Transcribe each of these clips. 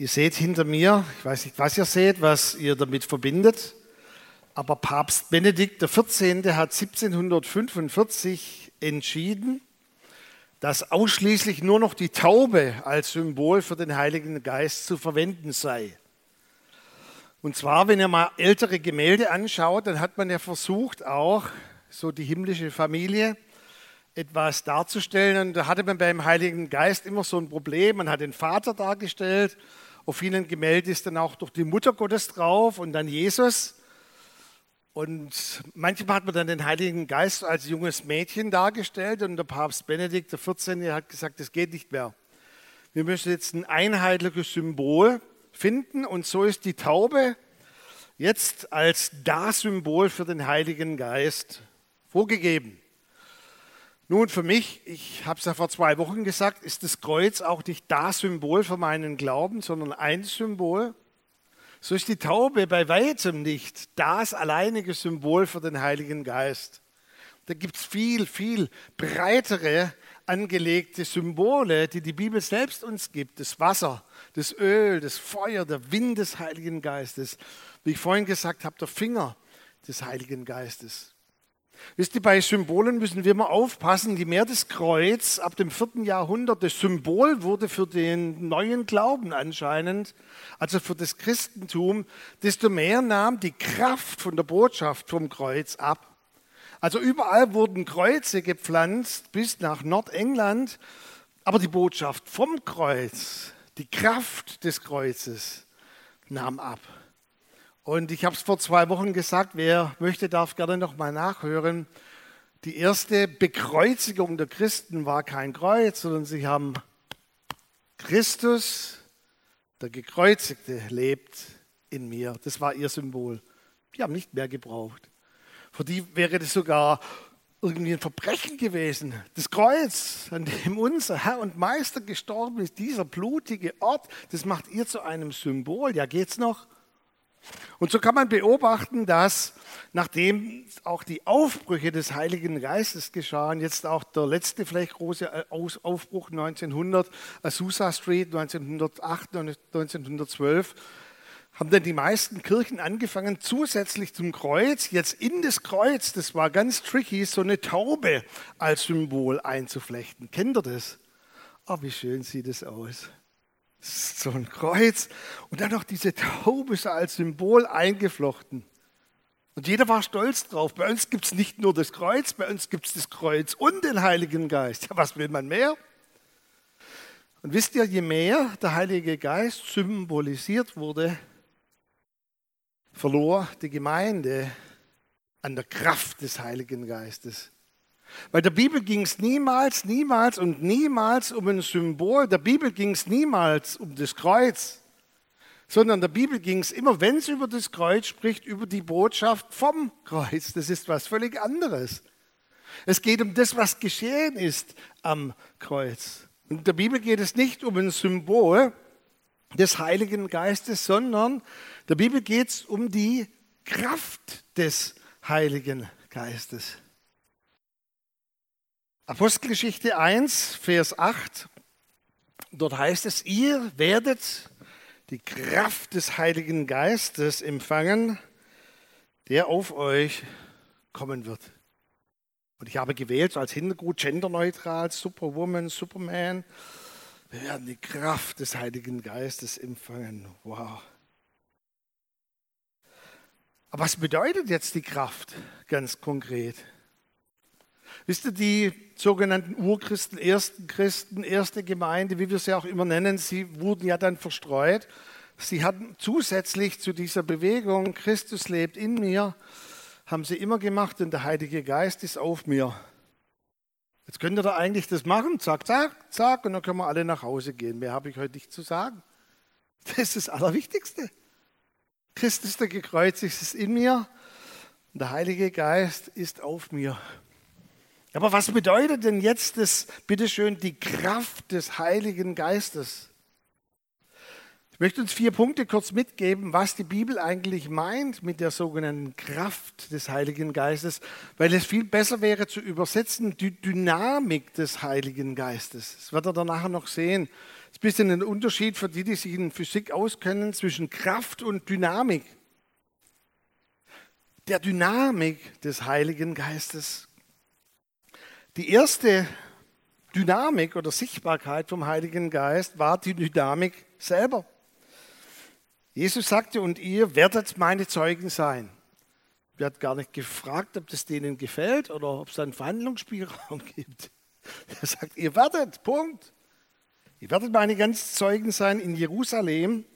Ihr seht hinter mir, ich weiß nicht, was ihr seht, was ihr damit verbindet, aber Papst Benedikt XIV. hat 1745 entschieden, dass ausschließlich nur noch die Taube als Symbol für den Heiligen Geist zu verwenden sei. Und zwar, wenn ihr mal ältere Gemälde anschaut, dann hat man ja versucht, auch so die himmlische Familie etwas darzustellen. Und da hatte man beim Heiligen Geist immer so ein Problem. Man hat den Vater dargestellt auf vielen Gemälden ist dann auch durch die Mutter Gottes drauf und dann Jesus. Und manchmal hat man dann den Heiligen Geist als junges Mädchen dargestellt und der Papst Benedikt XIV. hat gesagt, das geht nicht mehr. Wir müssen jetzt ein einheitliches Symbol finden und so ist die Taube jetzt als das Symbol für den Heiligen Geist vorgegeben. Nun, für mich, ich habe es ja vor zwei Wochen gesagt, ist das Kreuz auch nicht das Symbol für meinen Glauben, sondern ein Symbol. So ist die Taube bei weitem nicht das alleinige Symbol für den Heiligen Geist. Da gibt es viel, viel breitere angelegte Symbole, die die Bibel selbst uns gibt. Das Wasser, das Öl, das Feuer, der Wind des Heiligen Geistes. Wie ich vorhin gesagt habe, der Finger des Heiligen Geistes. Wisst ihr, bei Symbolen müssen wir immer aufpassen, je mehr das Kreuz ab dem vierten Jahrhundert das Symbol wurde für den neuen Glauben anscheinend, also für das Christentum, desto mehr nahm die Kraft von der Botschaft vom Kreuz ab. Also überall wurden Kreuze gepflanzt bis nach Nordengland, aber die Botschaft vom Kreuz, die Kraft des Kreuzes nahm ab. Und ich habe es vor zwei Wochen gesagt, wer möchte, darf gerne nochmal nachhören. Die erste Bekreuzigung der Christen war kein Kreuz, sondern sie haben Christus, der Gekreuzigte, lebt in mir. Das war ihr Symbol. Die haben nicht mehr gebraucht. Für die wäre das sogar irgendwie ein Verbrechen gewesen. Das Kreuz, an dem unser Herr und Meister gestorben ist, dieser blutige Ort, das macht ihr zu einem Symbol. Ja, geht's noch? Und so kann man beobachten, dass nachdem auch die Aufbrüche des Heiligen Geistes geschahen, jetzt auch der letzte vielleicht große Aufbruch 1900, Azusa Street 1908, 1912, haben dann die meisten Kirchen angefangen, zusätzlich zum Kreuz, jetzt in das Kreuz, das war ganz tricky, so eine Taube als Symbol einzuflechten. Kennt ihr das? Oh, wie schön sieht es aus so ein Kreuz und dann noch diese Taube so als Symbol eingeflochten. Und jeder war stolz drauf. Bei uns gibt es nicht nur das Kreuz, bei uns gibt es das Kreuz und den Heiligen Geist. Ja, was will man mehr? Und wisst ihr, je mehr der Heilige Geist symbolisiert wurde, verlor die Gemeinde an der Kraft des Heiligen Geistes. Bei der Bibel ging es niemals, niemals und niemals um ein Symbol. Der Bibel ging es niemals um das Kreuz, sondern der Bibel ging es immer, wenn es über das Kreuz spricht, über die Botschaft vom Kreuz. Das ist was völlig anderes. Es geht um das, was geschehen ist am Kreuz. Und der Bibel geht es nicht um ein Symbol des Heiligen Geistes, sondern der Bibel geht es um die Kraft des Heiligen Geistes. Apostelgeschichte 1, Vers 8, dort heißt es, ihr werdet die Kraft des Heiligen Geistes empfangen, der auf euch kommen wird. Und ich habe gewählt als Hintergrund genderneutral, Superwoman, Superman. Wir werden die Kraft des Heiligen Geistes empfangen. Wow. Aber was bedeutet jetzt die Kraft ganz konkret? Wisst ihr, die sogenannten Urchristen, ersten Christen, erste Gemeinde, wie wir sie auch immer nennen, sie wurden ja dann verstreut. Sie hatten zusätzlich zu dieser Bewegung, Christus lebt in mir, haben sie immer gemacht und der Heilige Geist ist auf mir. Jetzt könnt ihr da eigentlich das machen, zack, zack, zack, und dann können wir alle nach Hause gehen. Mehr habe ich heute nicht zu sagen. Das ist das Allerwichtigste. Christus, der gekreuzigt ist in mir und der Heilige Geist ist auf mir. Aber was bedeutet denn jetzt das, bitteschön, die Kraft des Heiligen Geistes? Ich möchte uns vier Punkte kurz mitgeben, was die Bibel eigentlich meint mit der sogenannten Kraft des Heiligen Geistes, weil es viel besser wäre zu übersetzen, die Dynamik des Heiligen Geistes. Das wird er dann nachher noch sehen. ist ein bisschen ein Unterschied für die, die sich in Physik auskennen, zwischen Kraft und Dynamik. Der Dynamik des Heiligen Geistes. Die erste Dynamik oder Sichtbarkeit vom Heiligen Geist war die Dynamik selber. Jesus sagte, und ihr werdet meine Zeugen sein. Wir hat gar nicht gefragt, ob das denen gefällt oder ob es einen Verhandlungsspielraum gibt. Er sagt, ihr werdet, Punkt. Ihr werdet meine ganzen Zeugen sein in Jerusalem,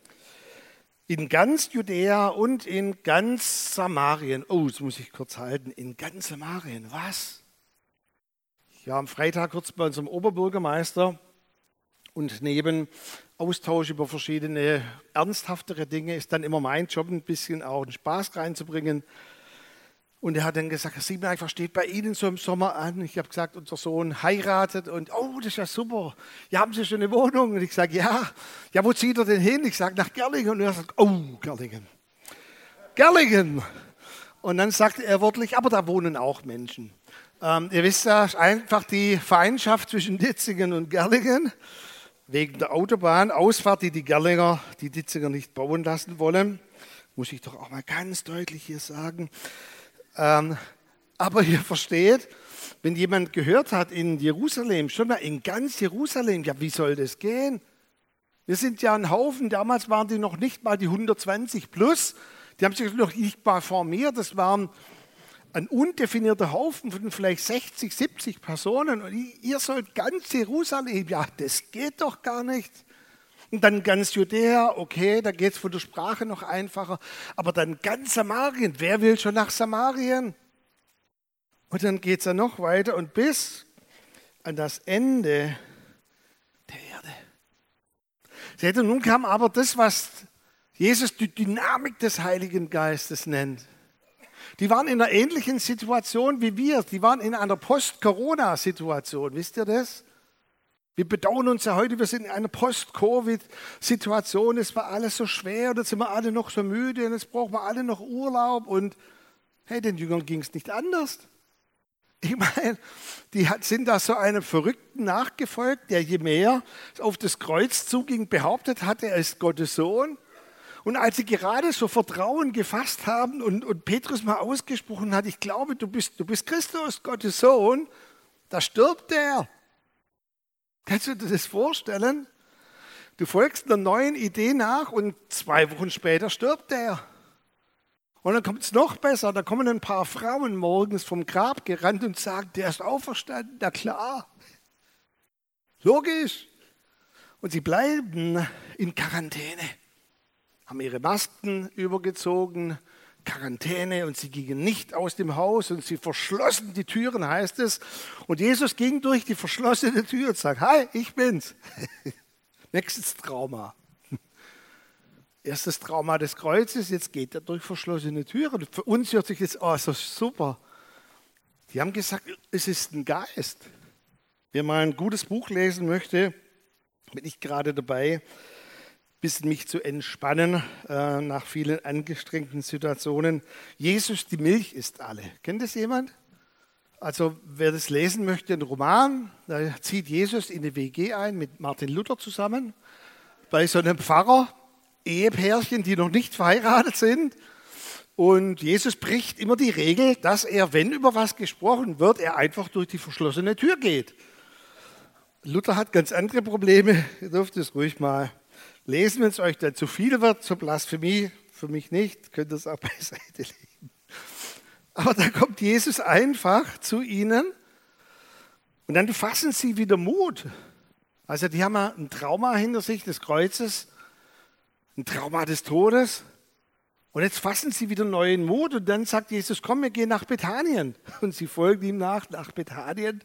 in ganz Judäa und in ganz Samarien. Oh, das muss ich kurz halten. In ganz Samarien, was? War am Freitag kurz bei unserem Oberbürgermeister und neben Austausch über verschiedene ernsthaftere Dinge ist dann immer mein Job, ein bisschen auch einen Spaß reinzubringen. Und er hat dann gesagt, Herr Siebenreich, was steht bei Ihnen so im Sommer an? Ich habe gesagt, unser Sohn heiratet und, oh, das ist ja super. Ja, haben Sie schon eine Wohnung? Und ich sage, ja. Ja, wo zieht er denn hin? Ich sage, nach Gerlingen. Und er sagt, oh, Gerlingen. Gerlingen. Und dann sagte er wörtlich, aber da wohnen auch Menschen. Ähm, ihr wisst ja, einfach die Feindschaft zwischen Ditzingen und Gerlingen wegen der Autobahnausfahrt, die die Gerlinger, die Ditzinger nicht bauen lassen wollen. Muss ich doch auch mal ganz deutlich hier sagen. Ähm, aber ihr versteht, wenn jemand gehört hat in Jerusalem, schon mal in ganz Jerusalem, ja, wie soll das gehen? Wir sind ja ein Haufen, damals waren die noch nicht mal die 120 plus, die haben sich noch nicht mal formiert, das waren ein undefinierter Haufen von vielleicht 60, 70 Personen und ihr sollt ganz Jerusalem, ja, das geht doch gar nicht. Und dann ganz Judäa, okay, da geht es von der Sprache noch einfacher, aber dann ganz Samarien, wer will schon nach Samarien? Und dann geht es ja noch weiter und bis an das Ende der Erde. Seht ihr, nun kam aber das, was Jesus die Dynamik des Heiligen Geistes nennt. Die waren in einer ähnlichen Situation wie wir. Die waren in einer Post-Corona-Situation. Wisst ihr das? Wir bedauern uns ja heute, wir sind in einer Post-Covid-Situation. Es war alles so schwer und jetzt sind wir alle noch so müde und jetzt brauchen wir alle noch Urlaub. Und hey, den Jüngern ging es nicht anders. Ich meine, die sind da so einem Verrückten nachgefolgt, der je mehr auf das Kreuz zuging, behauptet hatte, er ist Gottes Sohn. Und als sie gerade so Vertrauen gefasst haben und, und Petrus mal ausgesprochen hat, ich glaube, du bist, du bist Christus, Gottes Sohn, da stirbt er. Kannst du dir das vorstellen? Du folgst einer neuen Idee nach und zwei Wochen später stirbt er. Und dann kommt es noch besser, da kommen ein paar Frauen morgens vom Grab gerannt und sagen, der ist auferstanden, na klar. Logisch. Und sie bleiben in Quarantäne haben ihre Masken übergezogen, Quarantäne und sie gingen nicht aus dem Haus und sie verschlossen die Türen, heißt es. Und Jesus ging durch die verschlossene Tür und sagt, hi, ich bin's. Nächstes Trauma. Erstes Trauma des Kreuzes, jetzt geht er durch verschlossene Türen. Für uns hört sich jetzt, oh, so super. Die haben gesagt, es ist ein Geist. Wer mal ein gutes Buch lesen möchte, bin ich gerade dabei, bisschen mich zu entspannen äh, nach vielen angestrengten Situationen. Jesus, die Milch ist alle. Kennt das jemand? Also wer das lesen möchte, ein Roman, da zieht Jesus in eine WG ein mit Martin Luther zusammen, bei so einem Pfarrer, Ehepärchen, die noch nicht verheiratet sind. Und Jesus bricht immer die Regel, dass er, wenn über was gesprochen wird, er einfach durch die verschlossene Tür geht. Luther hat ganz andere Probleme, ihr dürft es ruhig mal lesen, wenn es euch dann zu viel wird, zur Blasphemie, für mich nicht, könnt ihr es auch beiseite legen. Aber da kommt Jesus einfach zu ihnen und dann fassen sie wieder Mut. Also die haben ein Trauma hinter sich des Kreuzes, ein Trauma des Todes. Und jetzt fassen sie wieder neuen Mut und dann sagt Jesus, komm, wir gehen nach Bethanien. Und sie folgen ihm nach, nach Bethanien.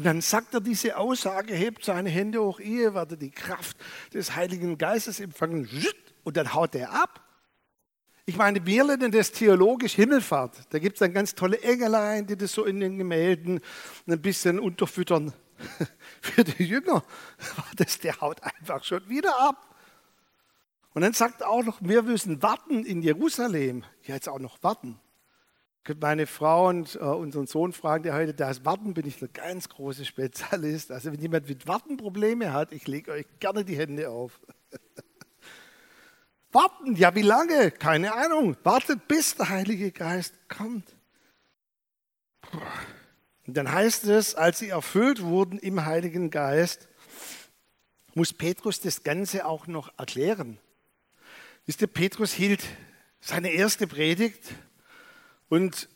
Und dann sagt er diese Aussage, hebt seine Hände hoch, ihr werdet die Kraft des Heiligen Geistes empfangen. Und dann haut er ab. Ich meine, wir lernen das theologisch Himmelfahrt. Da gibt es dann ganz tolle Engelein, die das so in den Gemälden ein bisschen unterfüttern. Für die Jünger das, der haut einfach schon wieder ab. Und dann sagt er auch noch, wir müssen warten in Jerusalem. Ja, jetzt auch noch warten. Könnt meine Frau und äh, unseren Sohn fragen, der heute da ist. Warten bin ich ein ganz großer Spezialist. Also wenn jemand mit Warten Probleme hat, ich lege euch gerne die Hände auf. Warten, ja wie lange? Keine Ahnung. Wartet, bis der Heilige Geist kommt. Und dann heißt es, als sie erfüllt wurden im Heiligen Geist, muss Petrus das Ganze auch noch erklären. Wisst ihr, Petrus hielt seine erste Predigt und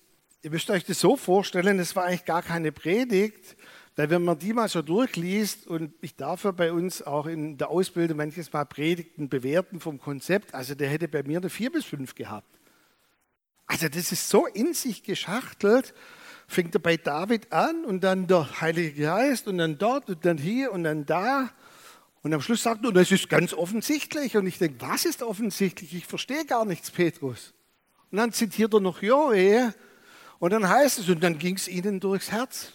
ihr müsst euch das so vorstellen, das war eigentlich gar keine Predigt, weil wenn man die mal so durchliest und ich darf ja bei uns auch in der Ausbildung manches Mal Predigten bewerten vom Konzept, also der hätte bei mir eine vier bis fünf gehabt. Also das ist so in sich geschachtelt, fängt er bei David an und dann der Heilige Geist und dann dort und dann hier und dann da. Und am Schluss sagt er, das ist ganz offensichtlich. Und ich denke, was ist offensichtlich? Ich verstehe gar nichts, Petrus. Und dann zitiert er noch Joe. Und dann heißt es, und dann ging es ihnen durchs Herz.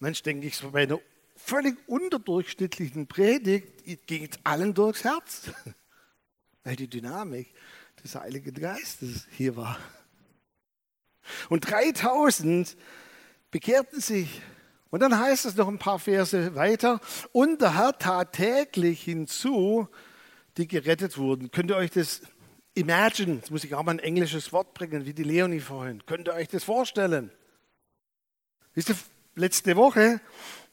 Mensch, denke ich, so bei einer völlig unterdurchschnittlichen Predigt ging es allen durchs Herz. Weil die Dynamik des Heiligen Geistes hier war. Und 3000 bekehrten sich und dann heißt es noch ein paar Verse weiter, und der Herr tat täglich hinzu, die gerettet wurden. Könnt ihr euch das imagine, jetzt muss ich auch mal ein englisches Wort bringen, wie die Leonie vorhin, könnt ihr euch das vorstellen? Wisst ihr, letzte Woche,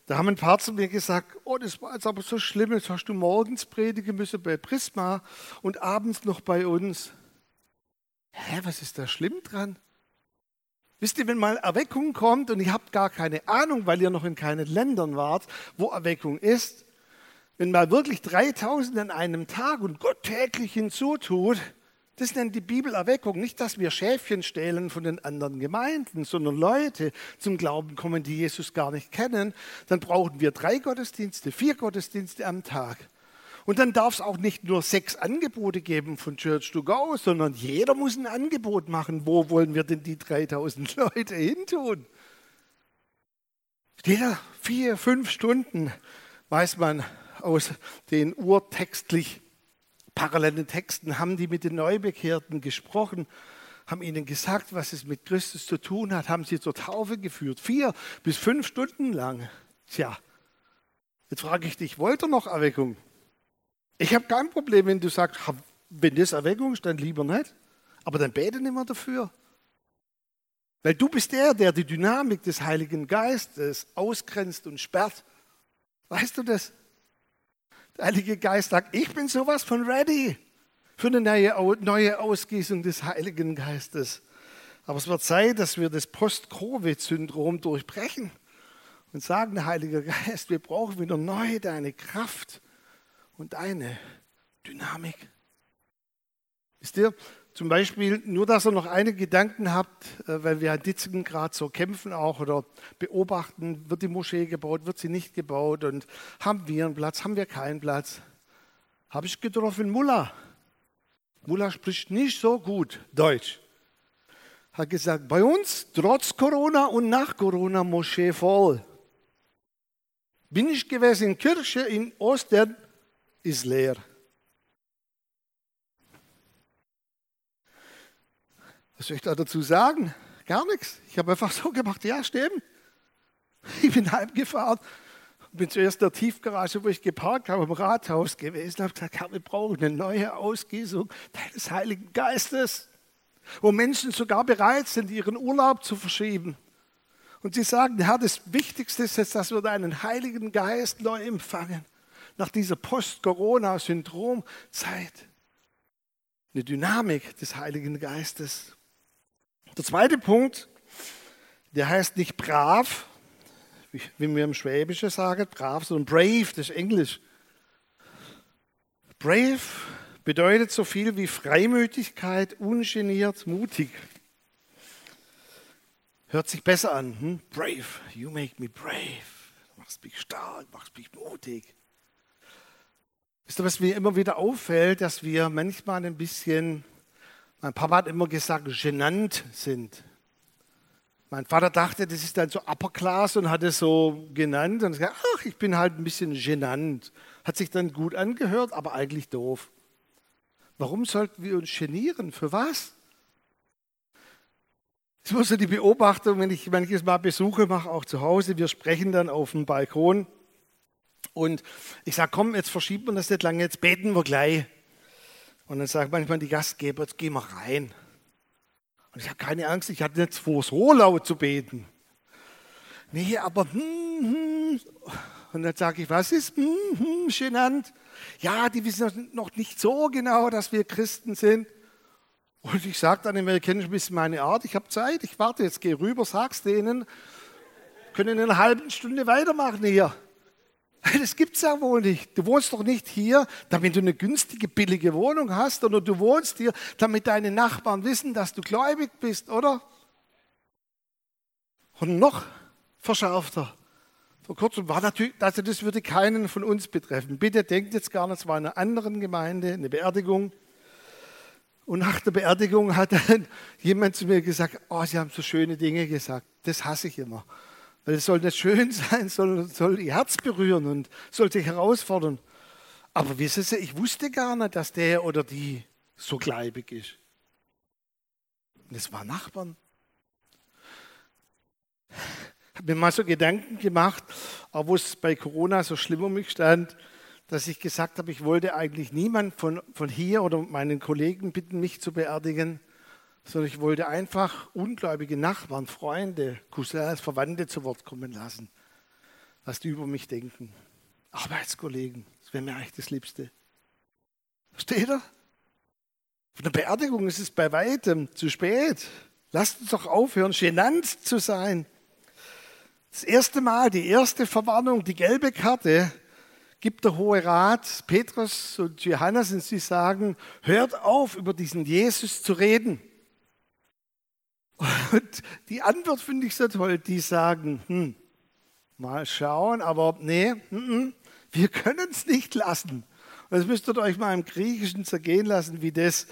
da haben ein paar zu mir gesagt, oh, das war jetzt aber so schlimm, jetzt hast du morgens predigen müssen bei Prisma und abends noch bei uns. Hä, was ist da schlimm dran? Wisst ihr, wenn mal Erweckung kommt und ihr habt gar keine Ahnung, weil ihr noch in keinen Ländern wart, wo Erweckung ist, wenn mal wirklich 3000 an einem Tag und Gott täglich hinzutut, das nennt die Bibel Erweckung. Nicht, dass wir Schäfchen stehlen von den anderen Gemeinden, sondern Leute zum Glauben kommen, die Jesus gar nicht kennen. Dann brauchen wir drei Gottesdienste, vier Gottesdienste am Tag. Und dann darf es auch nicht nur sechs Angebote geben von Church to Go, sondern jeder muss ein Angebot machen. Wo wollen wir denn die 3000 Leute hintun? Jeder vier, fünf Stunden weiß man aus den urtextlich parallelen Texten, haben die mit den Neubekehrten gesprochen, haben ihnen gesagt, was es mit Christus zu tun hat, haben sie zur Taufe geführt. Vier bis fünf Stunden lang. Tja, jetzt frage ich dich, wollt ihr noch Erweckung? Ich habe kein Problem, wenn du sagst, wenn das Erweckung ist, dann lieber nicht. Aber dann bete nicht mehr dafür. Weil du bist der, der die Dynamik des Heiligen Geistes ausgrenzt und sperrt. Weißt du das? Der Heilige Geist sagt, ich bin sowas von ready für eine neue, neue Ausgießung des Heiligen Geistes. Aber es wird Zeit, dass wir das Post-Covid-Syndrom durchbrechen und sagen, Heiliger Geist, wir brauchen wieder neu deine Kraft und eine Dynamik. Wisst ihr, zum Beispiel, nur dass ihr noch einen Gedanken habt, äh, weil wir in Ditzingen gerade so kämpfen auch oder beobachten, wird die Moschee gebaut, wird sie nicht gebaut und haben wir einen Platz, haben wir keinen Platz. Habe ich getroffen Mullah. Mullah spricht nicht so gut Deutsch. Hat gesagt, bei uns trotz Corona und nach Corona Moschee voll. Bin ich gewesen in Kirche in Ostern, ist leer. Was soll ich da dazu sagen? Gar nichts. Ich habe einfach so gemacht, ja, stimmt. Ich bin heimgefahren, bin zuerst in der Tiefgarage, wo ich geparkt habe, im Rathaus gewesen, habe gesagt, wir brauchen eine neue Ausgießung deines Heiligen Geistes, wo Menschen sogar bereit sind, ihren Urlaub zu verschieben. Und sie sagen, Herr, das Wichtigste ist jetzt, dass wir deinen Heiligen Geist neu empfangen nach dieser Post-Corona-Syndrom-Zeit eine Dynamik des Heiligen Geistes. Der zweite Punkt, der heißt nicht brav, wie wir im Schwäbischen sagen, brav, sondern brave, das ist Englisch. Brave bedeutet so viel wie Freimütigkeit, ungeniert, mutig. Hört sich besser an. Hm? Brave, you make me brave. Du machst mich stark, machst mich mutig. Wisst ihr, was mir immer wieder auffällt, dass wir manchmal ein bisschen, mein Papa hat immer gesagt, genannt sind. Mein Vater dachte, das ist dann so Upper Class und hat es so genannt und gesagt, ach, ich bin halt ein bisschen genannt. Hat sich dann gut angehört, aber eigentlich doof. Warum sollten wir uns genieren? Für was? Das ist so die Beobachtung, wenn ich manches Mal Besuche mache, auch zu Hause. Wir sprechen dann auf dem Balkon. Und ich sage, komm, jetzt verschiebt man das nicht lange, jetzt beten wir gleich. Und dann sagt manchmal die Gastgeber, jetzt gehen wir rein. Und ich habe keine Angst, ich hatte nicht vor, so laut zu beten. Nee, aber hm, hm. Und dann sage ich, was ist hm, hm, genannt? Ja, die wissen noch nicht so genau, dass wir Christen sind. Und ich sage dann immer, ihr kennt ein bisschen meine Art, ich habe Zeit, ich warte, jetzt geh rüber, sag's denen, können in einer halben Stunde weitermachen hier. Das gibt's ja wohl nicht. Du wohnst doch nicht hier, damit du eine günstige, billige Wohnung hast, sondern du wohnst hier, damit deine Nachbarn wissen, dass du gläubig bist, oder? Und noch verschärfter. Vor kurzem war natürlich, also das würde keinen von uns betreffen. Bitte denkt jetzt gar nicht, es war in einer anderen Gemeinde, eine Beerdigung. Und nach der Beerdigung hat dann jemand zu mir gesagt, oh, Sie haben so schöne Dinge gesagt. Das hasse ich immer. Weil es soll nicht schön sein, soll, soll Ihr Herz berühren und soll sich herausfordern. Aber wissen Sie, ich wusste gar nicht, dass der oder die so gläubig ist. Und es waren Nachbarn. Ich habe mir mal so Gedanken gemacht, auch wo es bei Corona so schlimm um mich stand, dass ich gesagt habe, ich wollte eigentlich niemand von, von hier oder meinen Kollegen bitten, mich zu beerdigen sondern ich wollte einfach ungläubige Nachbarn, Freunde, Cousins, Verwandte zu Wort kommen lassen, was die über mich denken. Arbeitskollegen, das wäre mir eigentlich das Liebste. Versteht ihr? Von der Beerdigung ist es bei weitem zu spät. Lasst uns doch aufhören, genannt zu sein. Das erste Mal, die erste Verwarnung, die gelbe Karte, gibt der Hohe Rat Petrus und Johannes und sie sagen, hört auf, über diesen Jesus zu reden. Und die Antwort finde ich so toll. Die sagen, hm, mal schauen, aber nee, mm, wir können es nicht lassen. Und das müsst ihr euch mal im Griechischen zergehen lassen, wie das,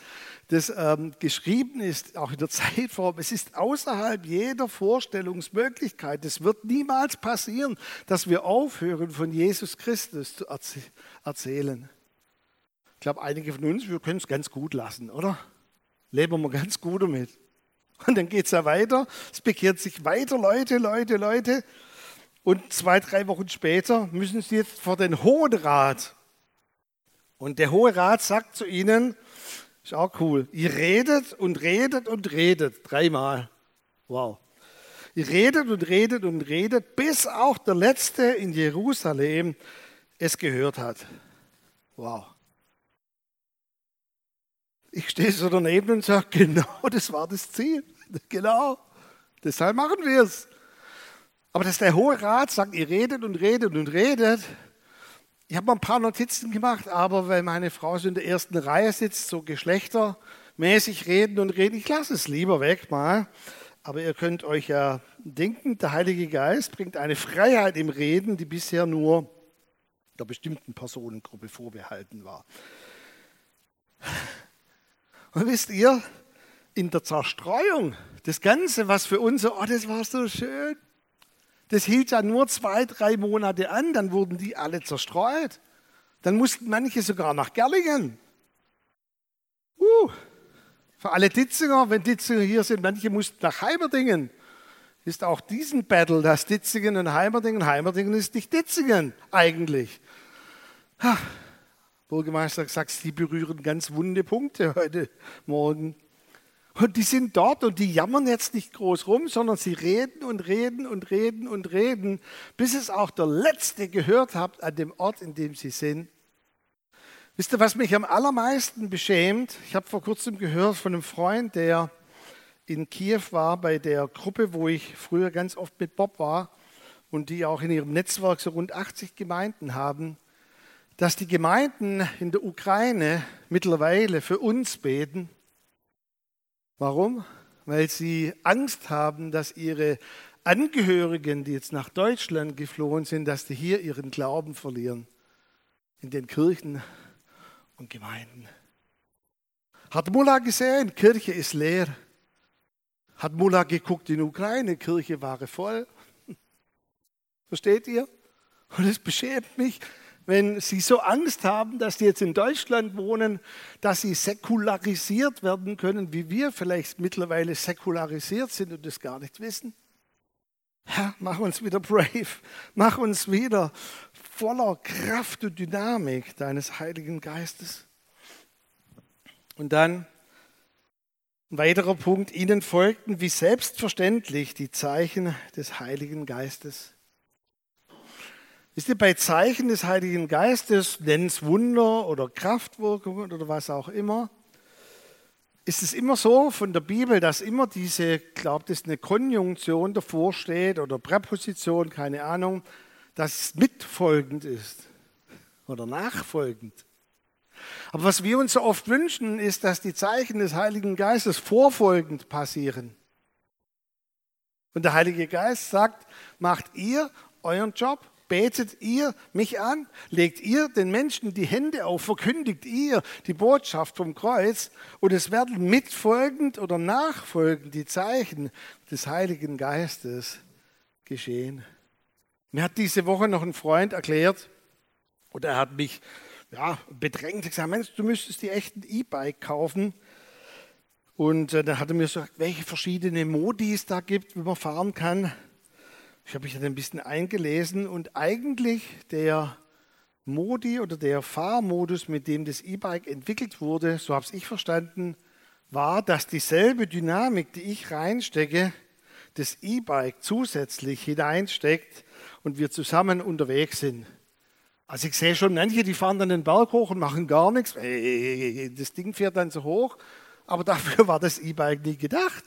das ähm, geschrieben ist, auch in der Zeitform. Es ist außerhalb jeder Vorstellungsmöglichkeit. Es wird niemals passieren, dass wir aufhören, von Jesus Christus zu erzählen. Ich glaube, einige von uns, wir können es ganz gut lassen, oder? Leben wir ganz gut damit. Und dann geht es ja weiter. Es bekehrt sich weiter, Leute, Leute, Leute. Und zwei, drei Wochen später müssen sie jetzt vor den Hohen Rat. Und der Hohe Rat sagt zu ihnen, ist auch cool, ihr redet und redet und redet dreimal. Wow. Ihr redet und redet und redet, bis auch der Letzte in Jerusalem es gehört hat. Wow. Ich stehe so daneben und sage, genau, das war das Ziel. Genau, deshalb machen wir es. Aber dass der Hohe Rat sagt, ihr redet und redet und redet. Ich habe mal ein paar Notizen gemacht, aber weil meine Frau so in der ersten Reihe sitzt, so geschlechtermäßig reden und reden, ich lasse es lieber weg mal. Aber ihr könnt euch ja denken, der Heilige Geist bringt eine Freiheit im Reden, die bisher nur der bestimmten Personengruppe vorbehalten war. Und wisst ihr, in der Zerstreuung, das Ganze, was für uns, oh, das war so schön, das hielt ja nur zwei, drei Monate an, dann wurden die alle zerstreut. Dann mussten manche sogar nach Gerlingen. Uh, für alle Ditzinger, wenn Ditzinger hier sind, manche mussten nach Heimerdingen. Ist auch diesen Battle, das Ditzingen und Heimerdingen. Heimerdingen ist nicht Ditzingen eigentlich. Ha, Bürgermeister sagt, Sie berühren ganz wunde Punkte heute Morgen. Und die sind dort und die jammern jetzt nicht groß rum, sondern sie reden und reden und reden und reden, bis es auch der Letzte gehört hat an dem Ort, in dem sie sind. Wisst ihr, was mich am allermeisten beschämt? Ich habe vor kurzem gehört von einem Freund, der in Kiew war, bei der Gruppe, wo ich früher ganz oft mit Bob war und die auch in ihrem Netzwerk so rund 80 Gemeinden haben dass die Gemeinden in der Ukraine mittlerweile für uns beten. Warum? Weil sie Angst haben, dass ihre Angehörigen, die jetzt nach Deutschland geflohen sind, dass die hier ihren Glauben verlieren in den Kirchen und Gemeinden. Hat Mullah gesehen, Kirche ist leer. Hat Mullah geguckt in Ukraine, Kirche war voll. Versteht ihr? Und es beschämt mich, wenn sie so Angst haben, dass sie jetzt in Deutschland wohnen, dass sie säkularisiert werden können, wie wir vielleicht mittlerweile säkularisiert sind und das gar nicht wissen? Herr, mach uns wieder brave, mach uns wieder voller Kraft und Dynamik deines Heiligen Geistes. Und dann ein weiterer Punkt, ihnen folgten wie selbstverständlich die Zeichen des Heiligen Geistes. Wisst ihr, bei Zeichen des Heiligen Geistes, nennen es Wunder oder Kraftwirkungen oder was auch immer, ist es immer so von der Bibel, dass immer diese, glaubt es, eine Konjunktion davor steht oder Präposition, keine Ahnung, dass es mitfolgend ist oder nachfolgend. Aber was wir uns so oft wünschen, ist, dass die Zeichen des Heiligen Geistes vorfolgend passieren. Und der Heilige Geist sagt, macht ihr euren Job Betet ihr mich an? Legt ihr den Menschen die Hände auf? Verkündigt ihr die Botschaft vom Kreuz? Und es werden mitfolgend oder nachfolgend die Zeichen des Heiligen Geistes geschehen. Mir hat diese Woche noch ein Freund erklärt, oder er hat mich ja, bedrängt, gesagt, Mensch, du müsstest die echten E-Bike kaufen. Und äh, dann hat er mir gesagt, welche verschiedene Modi es da gibt, wie man fahren kann. Ich habe mich dann ein bisschen eingelesen und eigentlich der Modi oder der Fahrmodus, mit dem das E-Bike entwickelt wurde, so habe ich verstanden, war, dass dieselbe Dynamik, die ich reinstecke, das E-Bike zusätzlich hineinsteckt und wir zusammen unterwegs sind. Also ich sehe schon manche, die fahren dann den Berg hoch und machen gar nichts. Das Ding fährt dann so hoch, aber dafür war das E-Bike nie gedacht.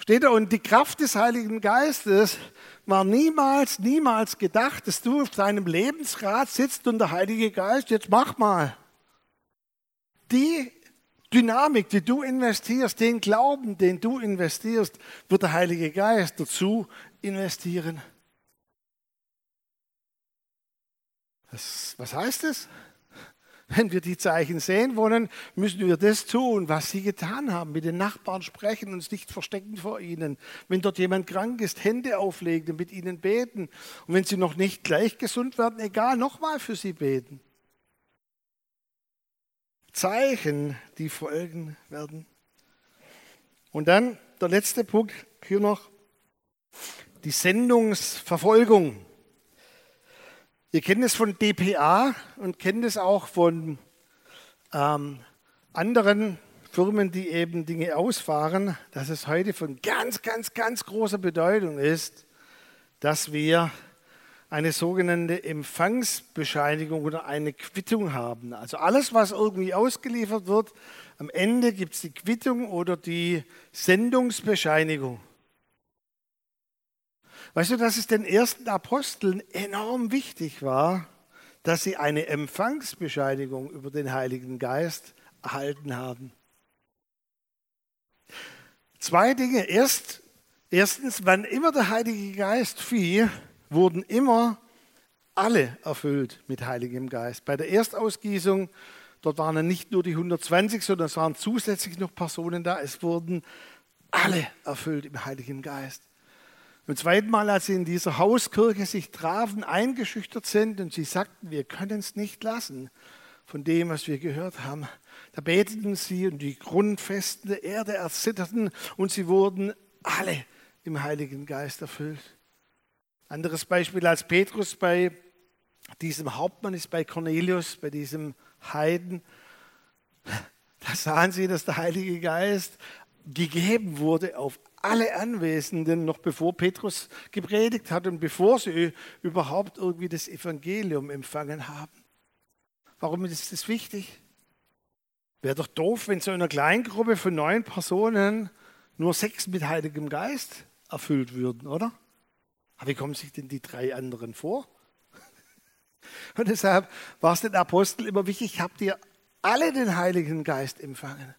Steht da, und die Kraft des Heiligen Geistes war niemals, niemals gedacht, dass du auf deinem Lebensrad sitzt und der Heilige Geist, jetzt mach mal. Die Dynamik, die du investierst, den Glauben, den du investierst, wird der Heilige Geist dazu investieren. Das, was heißt das? Wenn wir die Zeichen sehen wollen, müssen wir das tun, was sie getan haben. Mit den Nachbarn sprechen, uns nicht verstecken vor ihnen. Wenn dort jemand krank ist, Hände auflegen, mit ihnen beten. Und wenn sie noch nicht gleich gesund werden, egal, nochmal für sie beten. Zeichen, die folgen werden. Und dann der letzte Punkt hier noch, die Sendungsverfolgung. Ihr kennt es von DPA und kennt es auch von ähm, anderen Firmen, die eben Dinge ausfahren, dass es heute von ganz, ganz, ganz großer Bedeutung ist, dass wir eine sogenannte Empfangsbescheinigung oder eine Quittung haben. Also alles, was irgendwie ausgeliefert wird, am Ende gibt es die Quittung oder die Sendungsbescheinigung. Weißt du, dass es den ersten Aposteln enorm wichtig war, dass sie eine Empfangsbescheinigung über den Heiligen Geist erhalten haben? Zwei Dinge. Erst, erstens, wann immer der Heilige Geist fiel, wurden immer alle erfüllt mit Heiligem Geist. Bei der Erstausgießung, dort waren dann nicht nur die 120, sondern es waren zusätzlich noch Personen da. Es wurden alle erfüllt im Heiligen Geist. Zum zweiten Mal, als sie in dieser Hauskirche sich trafen, eingeschüchtert sind und sie sagten, wir können es nicht lassen von dem, was wir gehört haben. Da beteten sie und die Grundfesten der Erde erzitterten und sie wurden alle im Heiligen Geist erfüllt. Anderes Beispiel als Petrus bei diesem Hauptmann ist bei Cornelius, bei diesem Heiden. Da sahen sie, dass der Heilige Geist gegeben wurde auf alle Anwesenden, noch bevor Petrus gepredigt hat und bevor sie überhaupt irgendwie das Evangelium empfangen haben. Warum ist das wichtig? Wäre doch doof, wenn so in einer Kleingruppe von neun Personen nur sechs mit Heiligem Geist erfüllt würden, oder? Aber wie kommen sich denn die drei anderen vor? Und deshalb war es den Aposteln immer wichtig, habt ihr alle den Heiligen Geist empfangen.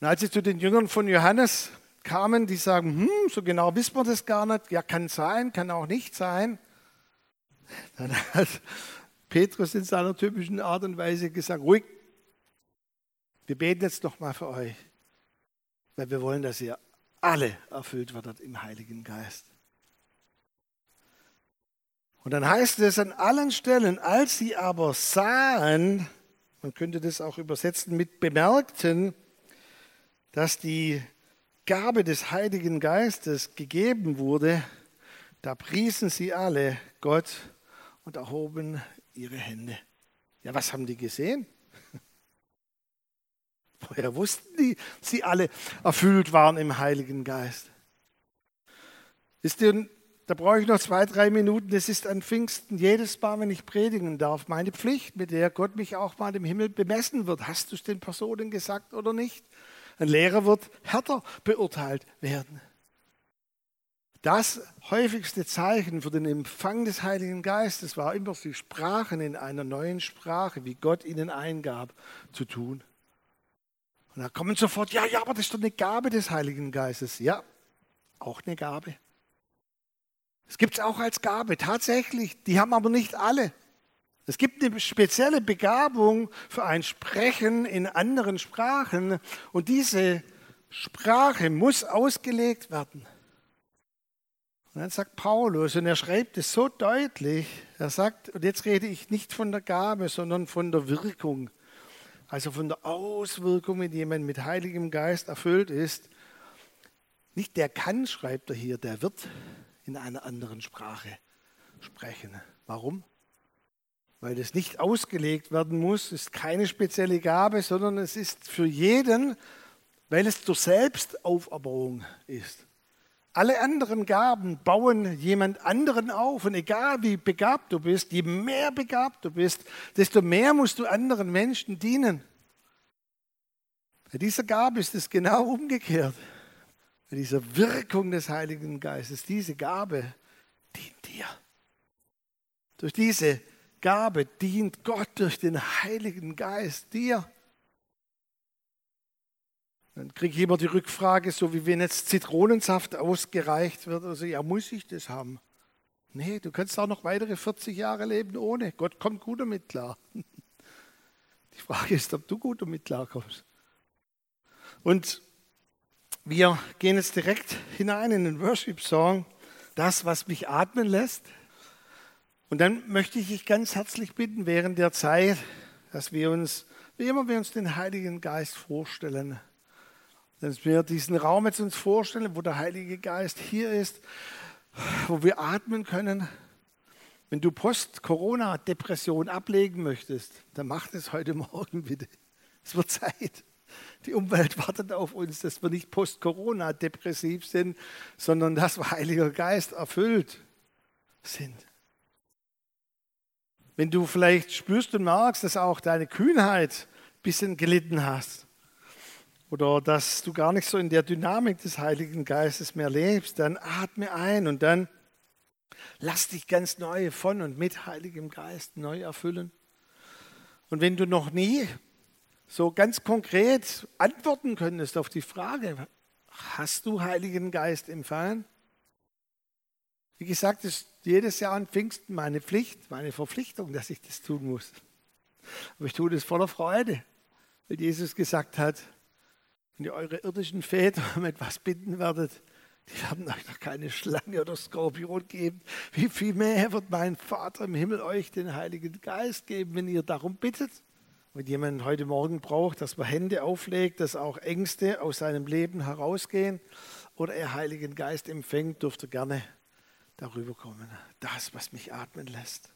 Und als sie zu den Jüngern von Johannes kamen, die sagen, hm, so genau wissen wir das gar nicht. Ja, kann sein, kann auch nicht sein. Dann hat Petrus in seiner typischen Art und Weise gesagt, ruhig, wir beten jetzt noch mal für euch, weil wir wollen, dass ihr alle erfüllt werdet im Heiligen Geist. Und dann heißt es an allen Stellen, als sie aber sahen, man könnte das auch übersetzen mit bemerkten, dass die Gabe des Heiligen Geistes gegeben wurde, da priesen sie alle Gott und erhoben ihre Hände. Ja, was haben die gesehen? Woher wussten die, sie alle erfüllt waren im Heiligen Geist? Wisst ihr, da brauche ich noch zwei, drei Minuten. Das ist an Pfingsten jedes Mal, wenn ich predigen darf, meine Pflicht, mit der Gott mich auch mal im Himmel bemessen wird. Hast du es den Personen gesagt oder nicht? Ein Lehrer wird härter beurteilt werden. Das häufigste Zeichen für den Empfang des Heiligen Geistes war immer, sie sprachen in einer neuen Sprache, wie Gott ihnen eingab, zu tun. Und da kommen sofort, ja, ja, aber das ist doch eine Gabe des Heiligen Geistes. Ja, auch eine Gabe. Es gibt es auch als Gabe, tatsächlich. Die haben aber nicht alle. Es gibt eine spezielle Begabung für ein Sprechen in anderen Sprachen und diese Sprache muss ausgelegt werden. Und dann sagt Paulus, und er schreibt es so deutlich, er sagt, und jetzt rede ich nicht von der Gabe, sondern von der Wirkung. Also von der Auswirkung, wenn jemand mit Heiligem Geist erfüllt ist. Nicht der kann, schreibt er hier, der wird in einer anderen Sprache sprechen. Warum? Weil es nicht ausgelegt werden muss, ist keine spezielle Gabe, sondern es ist für jeden, weil es zur Selbstauferbauung ist. Alle anderen Gaben bauen jemand anderen auf. Und egal wie begabt du bist, je mehr begabt du bist, desto mehr musst du anderen Menschen dienen. Bei dieser Gabe ist es genau umgekehrt. Bei dieser Wirkung des Heiligen Geistes, diese Gabe dient dir. Durch diese Gabe dient Gott durch den Heiligen Geist dir. Dann kriege ich immer die Rückfrage, so wie wenn jetzt Zitronensaft ausgereicht wird, also ja, muss ich das haben? Nee, du kannst auch noch weitere 40 Jahre leben ohne. Gott kommt gut damit klar. Die Frage ist, ob du gut damit klarkommst. Und wir gehen jetzt direkt hinein in den Worship-Song, das, was mich atmen lässt. Und dann möchte ich dich ganz herzlich bitten, während der Zeit, dass wir uns, wie immer wir uns den Heiligen Geist vorstellen, dass wir diesen Raum jetzt uns vorstellen, wo der Heilige Geist hier ist, wo wir atmen können. Wenn du Post-Corona-Depression ablegen möchtest, dann mach das heute Morgen bitte. Es wird Zeit. Die Umwelt wartet auf uns, dass wir nicht Post-Corona-depressiv sind, sondern dass wir Heiliger Geist erfüllt sind. Wenn du vielleicht spürst und merkst, dass auch deine Kühnheit ein bisschen gelitten hast, oder dass du gar nicht so in der Dynamik des Heiligen Geistes mehr lebst, dann atme ein und dann lass dich ganz neu von und mit Heiligem Geist neu erfüllen. Und wenn du noch nie so ganz konkret antworten könntest auf die Frage, hast du Heiligen Geist empfangen? Wie gesagt, es ist jedes Jahr an Pfingsten meine Pflicht, meine Verpflichtung, dass ich das tun muss. Aber ich tue das voller Freude, weil Jesus gesagt hat, wenn ihr eure irdischen Väter um etwas bitten werdet, die werden euch noch keine Schlange oder Skorpion geben. Wie viel mehr wird mein Vater im Himmel euch den Heiligen Geist geben, wenn ihr darum bittet? Wenn jemand heute Morgen braucht, dass man Hände auflegt, dass auch Ängste aus seinem Leben herausgehen oder er Heiligen Geist empfängt, dürfte gerne darüber kommen. Das, was mich atmen lässt.